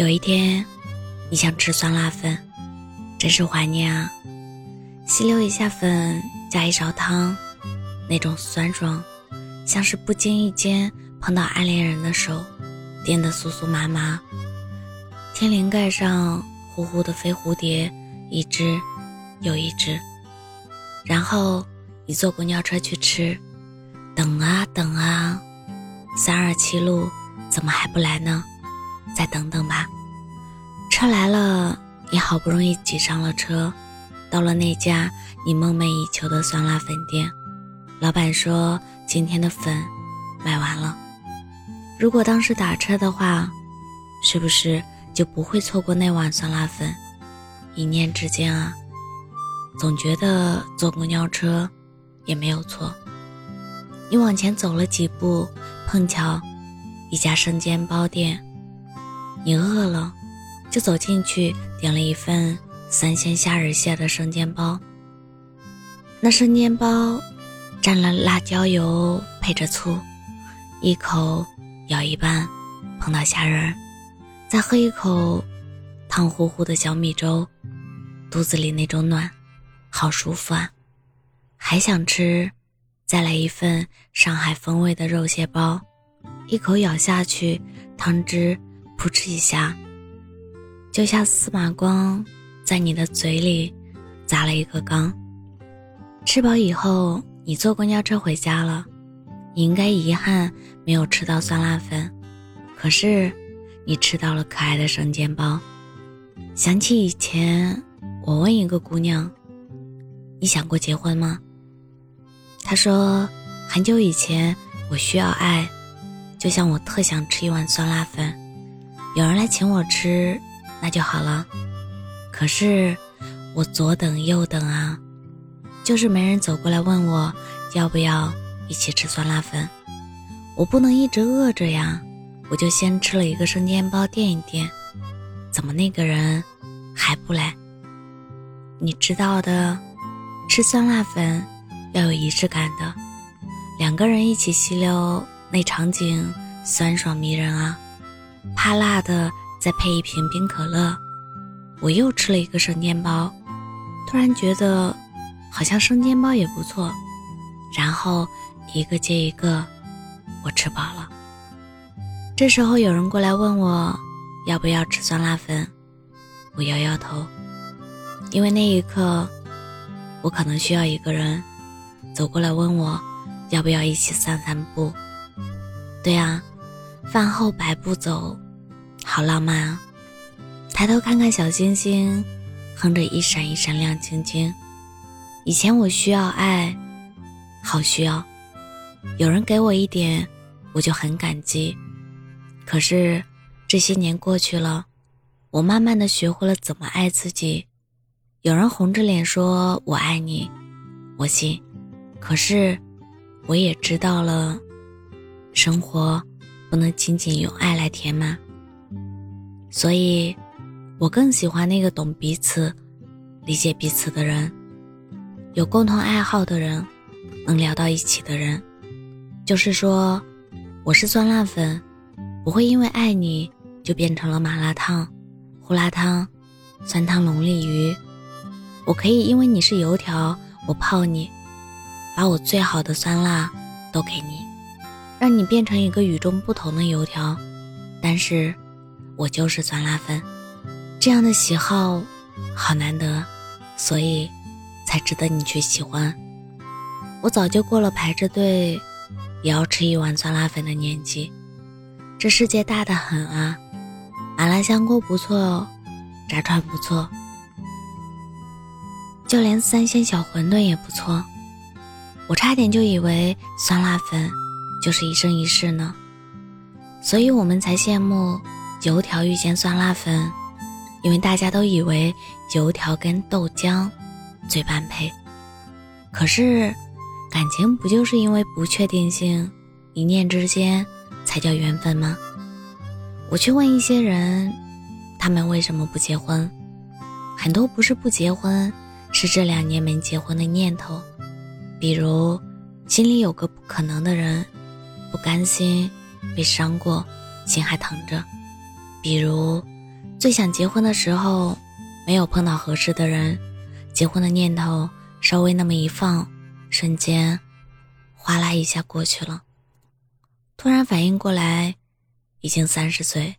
有一天，你想吃酸辣粉，真是怀念啊！吸溜一下粉，加一勺汤，那种酸爽，像是不经意间碰到暗恋人的手，颠得酥酥麻麻。天灵盖上呼呼的飞蝴蝶，一只又一只。然后你坐公交车去吃，等啊等啊，三二七路怎么还不来呢？再等等吧。车来了，你好不容易挤上了车，到了那家你梦寐以求的酸辣粉店，老板说今天的粉卖完了。如果当时打车的话，是不是就不会错过那碗酸辣粉？一念之间啊，总觉得坐公交车也没有错。你往前走了几步，碰巧一家生煎包店，你饿了。就走进去，点了一份三鲜虾仁馅的生煎包。那生煎包蘸了辣椒油，配着醋，一口咬一半，碰到虾仁，再喝一口烫乎乎的小米粥，肚子里那种暖，好舒服啊！还想吃，再来一份上海风味的肉蟹包，一口咬下去，汤汁扑哧一下。就像司马光在你的嘴里砸了一个缸。吃饱以后，你坐公交车回家了，你应该遗憾没有吃到酸辣粉，可是你吃到了可爱的生煎包。想起以前，我问一个姑娘：“你想过结婚吗？”她说：“很久以前，我需要爱，就像我特想吃一碗酸辣粉，有人来请我吃。”那就好了，可是我左等右等啊，就是没人走过来问我要不要一起吃酸辣粉。我不能一直饿着呀，我就先吃了一个生煎包垫一垫。怎么那个人还不来？你知道的，吃酸辣粉要有仪式感的，两个人一起吸溜，那场景酸爽迷人啊，怕辣的。再配一瓶冰可乐，我又吃了一个生煎包，突然觉得好像生煎包也不错。然后一个接一个，我吃饱了。这时候有人过来问我要不要吃酸辣粉，我摇摇头，因为那一刻我可能需要一个人走过来问我要不要一起散散步。对啊，饭后百步走。好浪漫啊！抬头看看小星星，哼着一闪一闪亮晶晶。以前我需要爱，好需要，有人给我一点，我就很感激。可是这些年过去了，我慢慢的学会了怎么爱自己。有人红着脸说我爱你，我信。可是我也知道了，生活不能仅仅用爱来填满。所以，我更喜欢那个懂彼此、理解彼此的人，有共同爱好的人，能聊到一起的人。就是说，我是酸辣粉，不会因为爱你就变成了麻辣烫、胡辣汤、酸汤龙利鱼。我可以因为你是油条，我泡你，把我最好的酸辣都给你，让你变成一个与众不同的油条。但是。我就是酸辣粉，这样的喜好好难得，所以才值得你去喜欢。我早就过了排着队也要吃一碗酸辣粉的年纪。这世界大得很啊，麻辣香锅不错，炸串不错，就连三鲜小馄饨也不错。我差点就以为酸辣粉就是一生一世呢，所以我们才羡慕。油条遇见酸辣粉，因为大家都以为油条跟豆浆最般配。可是，感情不就是因为不确定性，一念之间才叫缘分吗？我去问一些人，他们为什么不结婚？很多不是不结婚，是这两年没结婚的念头。比如，心里有个不可能的人，不甘心被伤过，心还疼着。比如，最想结婚的时候，没有碰到合适的人，结婚的念头稍微那么一放，瞬间，哗啦一下过去了。突然反应过来，已经三十岁，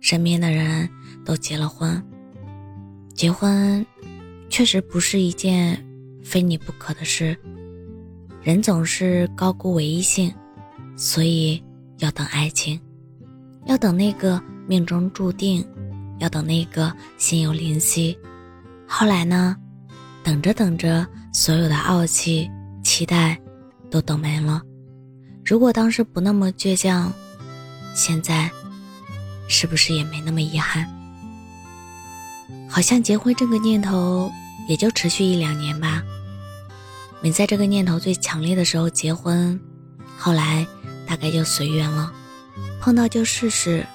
身边的人都结了婚。结婚，确实不是一件非你不可的事。人总是高估唯一性，所以要等爱情，要等那个命中注定，要等那个心有灵犀。后来呢？等着等着，所有的傲气、期待，都等没了。如果当时不那么倔强，现在是不是也没那么遗憾？好像结婚这个念头也就持续一两年吧。没在这个念头最强烈的时候结婚，后来大概就随缘了，碰到就试试，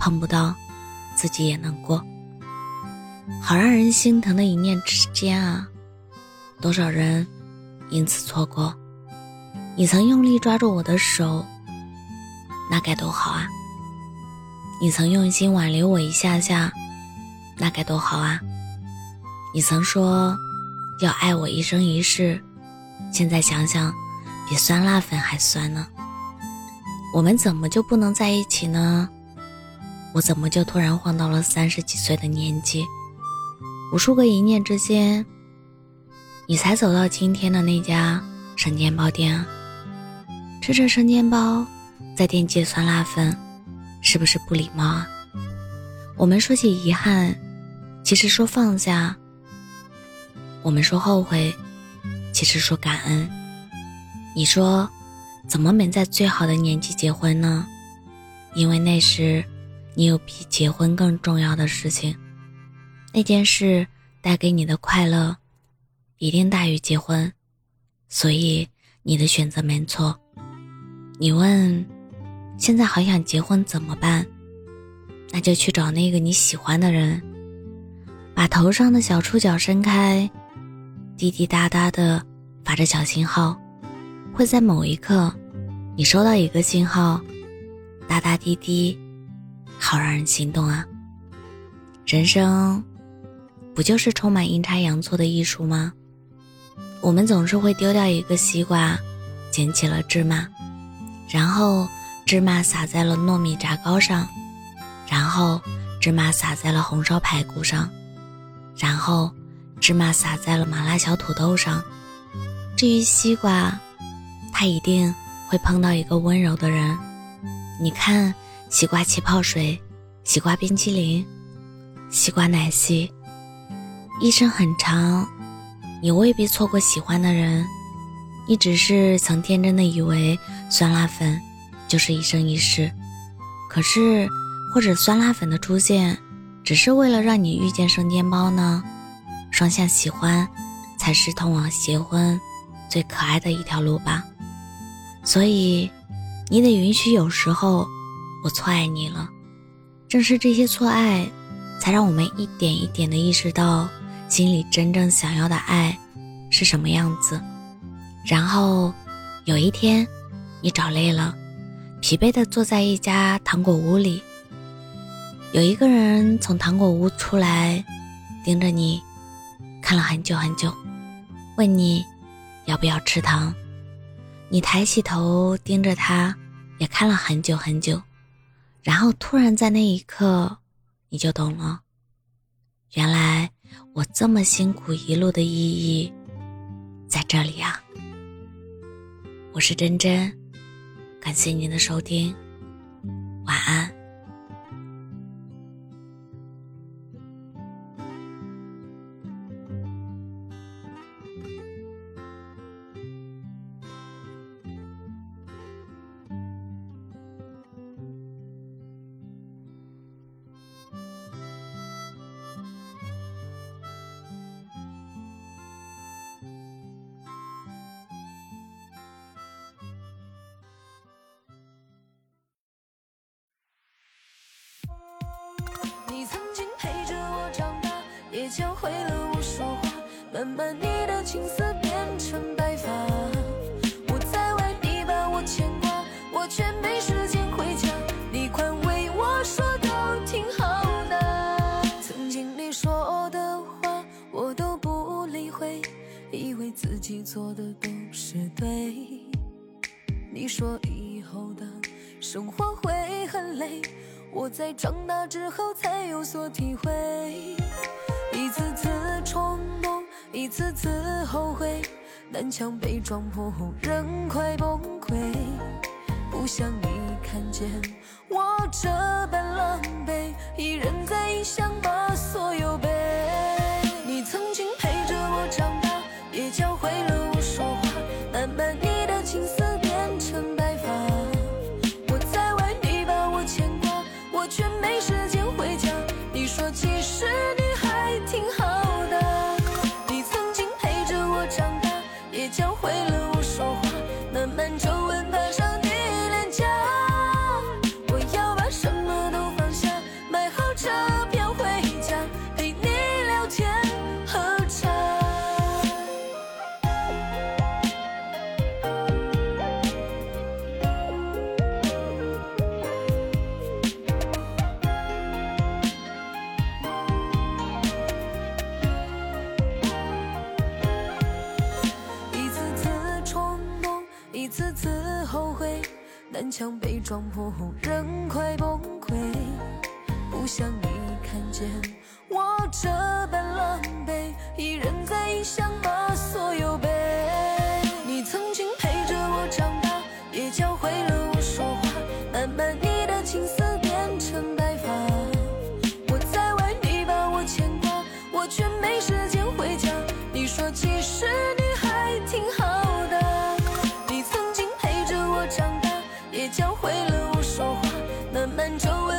碰不到自己也能过。好让人心疼的一念之间啊，多少人因此错过。你曾用力抓住我的手，那该多好啊！你曾用心挽留我一下下，那该多好啊！你曾说要爱我一生一世，现在想想，比酸辣粉还酸呢。我们怎么就不能在一起呢？我怎么就突然晃到了三十几岁的年纪？无数个一念之间，你才走到今天的那家生煎包店！吃着生煎包，在惦记酸辣粉，是不是不礼貌啊？我们说起遗憾，其实说放下；我们说后悔，其实说感恩。你说，怎么没在最好的年纪结婚呢？因为那时，你有比结婚更重要的事情，那件事带给你的快乐，一定大于结婚，所以你的选择没错。你问，现在好想结婚怎么办？那就去找那个你喜欢的人，把头上的小触角伸开，滴滴答答的发着小信号，会在某一刻，你收到一个信号，哒哒滴滴，好让人心动啊！人生，不就是充满阴差阳错的艺术吗？我们总是会丢掉一个西瓜，捡起了芝麻。然后芝麻撒在了糯米炸糕上，然后芝麻撒在了红烧排骨上，然后芝麻撒在了麻辣小土豆上。至于西瓜，他一定会碰到一个温柔的人。你看，西瓜气泡水，西瓜冰淇淋，西瓜奶昔，一生很长，你未必错过喜欢的人。你只是曾天真的以为酸辣粉就是一生一世，可是或者酸辣粉的出现只是为了让你遇见生煎包呢？双向喜欢才是通往结婚最可爱的一条路吧。所以你得允许有时候我错爱你了，正是这些错爱，才让我们一点一点的意识到心里真正想要的爱是什么样子。然后，有一天，你找累了，疲惫的坐在一家糖果屋里。有一个人从糖果屋出来，盯着你，看了很久很久，问你要不要吃糖。你抬起头盯着他，也看了很久很久，然后突然在那一刻，你就懂了，原来我这么辛苦一路的意义，在这里啊。我是真真，感谢您的收听，晚安。为了我，说话，慢慢你的青丝变成白发。我在外，你把我牵挂，我却没时间回家。你宽慰我说都挺好的。曾经你说的话，我都不理会，以为自己做的都是对。你说以后的生活会很累，我在长大之后才有所体。南墙被撞破后，人快崩溃。不想你看见我这般狼狈，一人在异乡把所有。墙被撞破后人快崩溃不想你看见我这般狼狈一人在异乡我们周围。